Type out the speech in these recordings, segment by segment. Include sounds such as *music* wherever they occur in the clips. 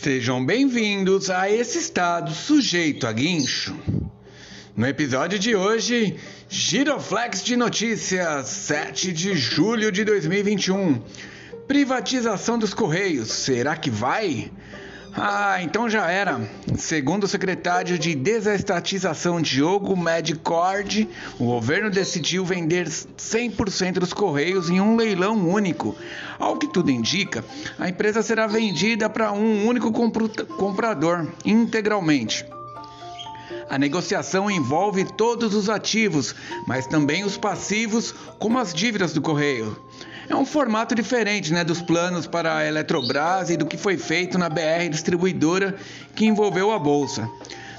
Sejam bem-vindos a esse estado sujeito a guincho. No episódio de hoje, Giroflex de Notícias, 7 de julho de 2021. Privatização dos Correios, será que vai? Ah, então já era. Segundo o secretário de Desestatização Diogo Medcord, o governo decidiu vender 100% dos Correios em um leilão único. Ao que tudo indica, a empresa será vendida para um único comprador integralmente. A negociação envolve todos os ativos, mas também os passivos, como as dívidas do correio. É um formato diferente né, dos planos para a Eletrobras e do que foi feito na BR distribuidora que envolveu a bolsa.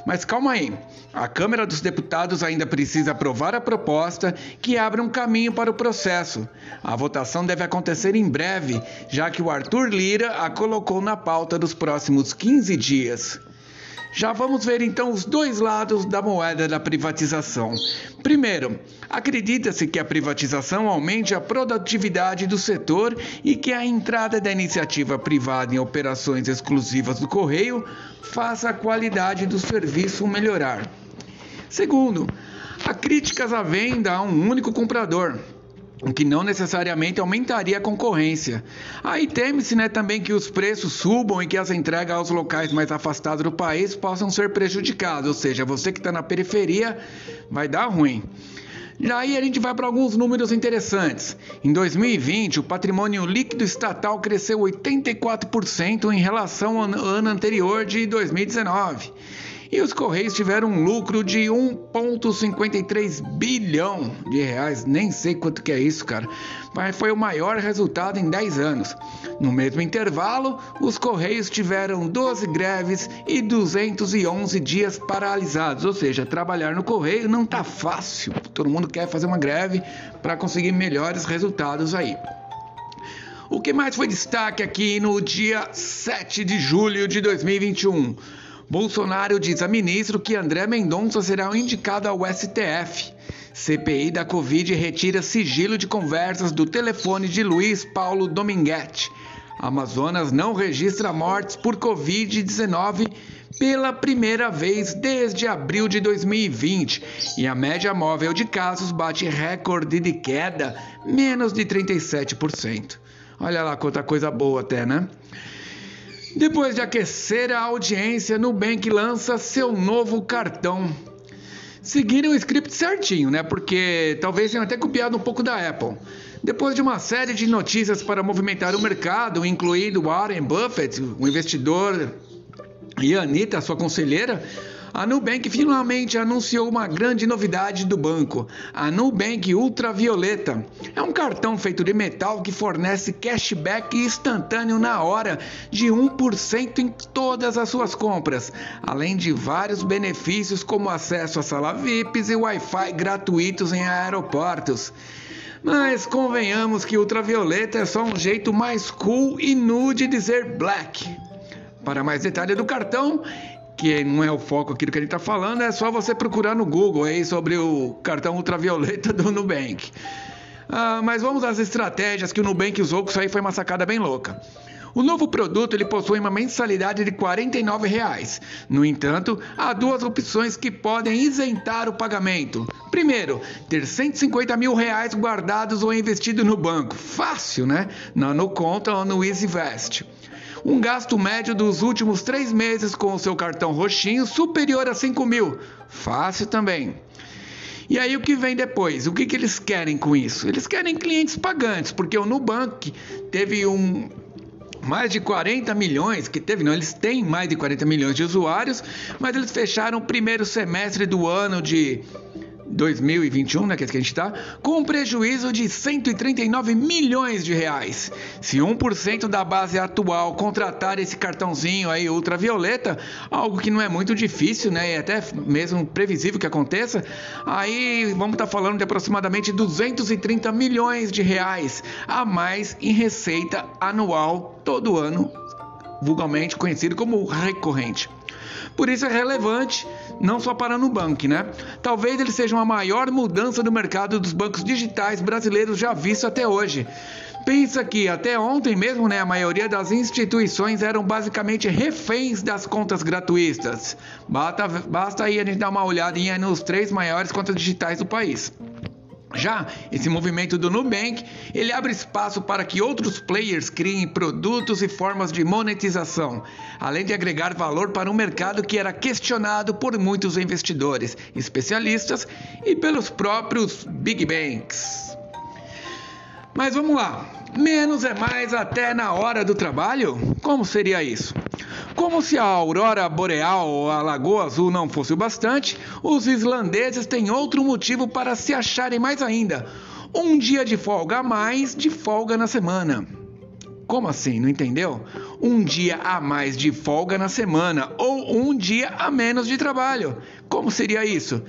Mas calma aí, a Câmara dos Deputados ainda precisa aprovar a proposta que abre um caminho para o processo. A votação deve acontecer em breve, já que o Arthur Lira a colocou na pauta dos próximos 15 dias. Já vamos ver então os dois lados da moeda da privatização. Primeiro, acredita-se que a privatização aumente a produtividade do setor e que a entrada da iniciativa privada em operações exclusivas do correio faça a qualidade do serviço melhorar. Segundo, há críticas à venda a um único comprador o que não necessariamente aumentaria a concorrência. Aí teme-se né, também que os preços subam e que as entregas aos locais mais afastados do país possam ser prejudicadas, ou seja, você que está na periferia vai dar ruim. Daí a gente vai para alguns números interessantes. Em 2020, o patrimônio líquido estatal cresceu 84% em relação ao ano anterior de 2019. E os Correios tiveram um lucro de 1,53 bilhão de reais. Nem sei quanto que é isso, cara. Mas foi o maior resultado em 10 anos. No mesmo intervalo, os Correios tiveram 12 greves e 211 dias paralisados. Ou seja, trabalhar no Correio não tá fácil. Todo mundo quer fazer uma greve para conseguir melhores resultados aí. O que mais foi destaque aqui no dia 7 de julho de 2021? Bolsonaro diz a ministro que André Mendonça será indicado ao STF. CPI da Covid retira sigilo de conversas do telefone de Luiz Paulo Dominguete. Amazonas não registra mortes por Covid-19 pela primeira vez desde abril de 2020 e a média móvel de casos bate recorde de queda, menos de 37%. Olha lá quanta coisa boa até, né? Depois de aquecer a audiência, Nubank lança seu novo cartão. Seguiram o script certinho, né? Porque talvez tenham até copiado um pouco da Apple. Depois de uma série de notícias para movimentar o mercado, incluindo Warren Buffett, o investidor, e a Anitta, sua conselheira, a Nubank finalmente anunciou uma grande novidade do banco, a Nubank Ultravioleta. É um cartão feito de metal que fornece cashback instantâneo na hora de 1% em todas as suas compras, além de vários benefícios como acesso a sala VIPs e Wi-Fi gratuitos em aeroportos. Mas convenhamos que ultravioleta é só um jeito mais cool e nude de dizer black. Para mais detalhes do cartão, que não é o foco aqui do que a gente está falando, é só você procurar no Google aí sobre o cartão ultravioleta do Nubank. Ah, mas vamos às estratégias que o Nubank usou, que isso aí foi uma sacada bem louca. O novo produto ele possui uma mensalidade de 49 reais. No entanto, há duas opções que podem isentar o pagamento. Primeiro, ter 150 mil reais guardados ou investidos no banco. Fácil, né? Na no conta ou no EasyVest um gasto médio dos últimos três meses com o seu cartão roxinho superior a 5 mil. Fácil também. E aí o que vem depois? O que, que eles querem com isso? Eles querem clientes pagantes, porque o Nubank teve um mais de 40 milhões, que teve, não, eles têm mais de 40 milhões de usuários, mas eles fecharam o primeiro semestre do ano de 2021, né, que é que a gente está, com um prejuízo de 139 milhões de reais. Se 1% da base atual contratar esse cartãozinho aí ultravioleta, algo que não é muito difícil, né, e até mesmo previsível que aconteça, aí vamos estar tá falando de aproximadamente 230 milhões de reais a mais em receita anual todo ano, vulgarmente conhecido como recorrente. Por isso é relevante não só para a Nubank, né? Talvez ele seja a maior mudança do mercado dos bancos digitais brasileiros já visto até hoje. Pensa que até ontem mesmo, né, a maioria das instituições eram basicamente reféns das contas gratuitas. Basta, basta aí a gente dar uma olhadinha nos três maiores contas digitais do país. Já esse movimento do Nubank, ele abre espaço para que outros players criem produtos e formas de monetização, além de agregar valor para um mercado que era questionado por muitos investidores, especialistas e pelos próprios big banks. Mas vamos lá. Menos é mais até na hora do trabalho? Como seria isso? Como se a aurora boreal ou a lagoa azul não fosse o bastante, os islandeses têm outro motivo para se acharem mais ainda: um dia de folga a mais de folga na semana. Como assim? Não entendeu? Um dia a mais de folga na semana ou um dia a menos de trabalho. Como seria isso?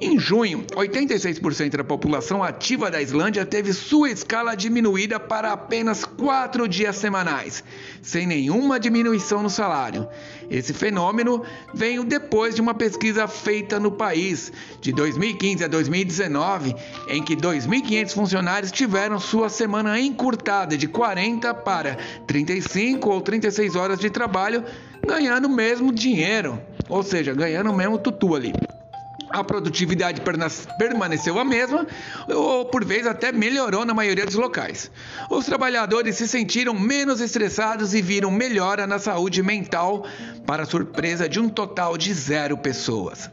Em junho, 86% da população ativa da Islândia teve sua escala diminuída para apenas quatro dias semanais, sem nenhuma diminuição no salário. Esse fenômeno veio depois de uma pesquisa feita no país de 2015 a 2019, em que 2.500 funcionários tiveram sua semana encurtada de 40 para 35 ou 36 horas de trabalho, ganhando mesmo dinheiro, ou seja, ganhando mesmo tutu ali a produtividade permaneceu a mesma ou por vezes até melhorou na maioria dos locais. Os trabalhadores se sentiram menos estressados e viram melhora na saúde mental, para surpresa de um total de zero pessoas.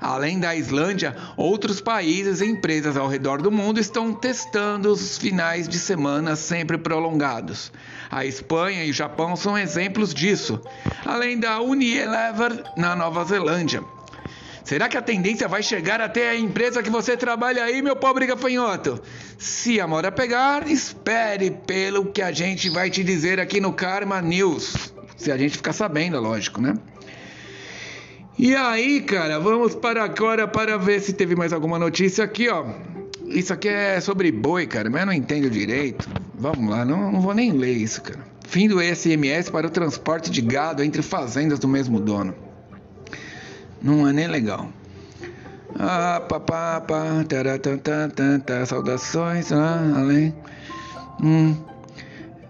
Além da Islândia, outros países e empresas ao redor do mundo estão testando os finais de semana sempre prolongados. A Espanha e o Japão são exemplos disso, além da Unilever na Nova Zelândia. Será que a tendência vai chegar até a empresa que você trabalha aí, meu pobre gafanhoto? Se a moda pegar, espere pelo que a gente vai te dizer aqui no Karma News. Se a gente ficar sabendo, lógico, né? E aí, cara, vamos para agora para ver se teve mais alguma notícia aqui, ó. Isso aqui é sobre boi, cara, mas eu não entendo direito. Vamos lá, não, não vou nem ler isso, cara. Fim do SMS para o transporte de gado entre fazendas do mesmo dono. Não é nem legal. Ah, papá, pá, taratantantanta, saudações, ah, além. Hum.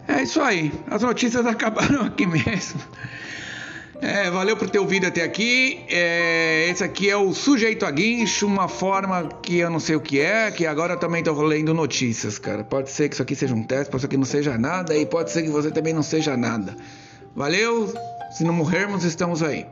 É isso aí. As notícias *laughs* acabaram aqui mesmo. É, valeu por ter ouvido até aqui. É, esse aqui é o sujeito a guincho, uma forma que eu não sei o que é, que agora eu também estou lendo notícias, cara. Pode ser que isso aqui seja um teste, pode ser que não seja nada, e pode ser que você também não seja nada. Valeu, se não morrermos, estamos aí.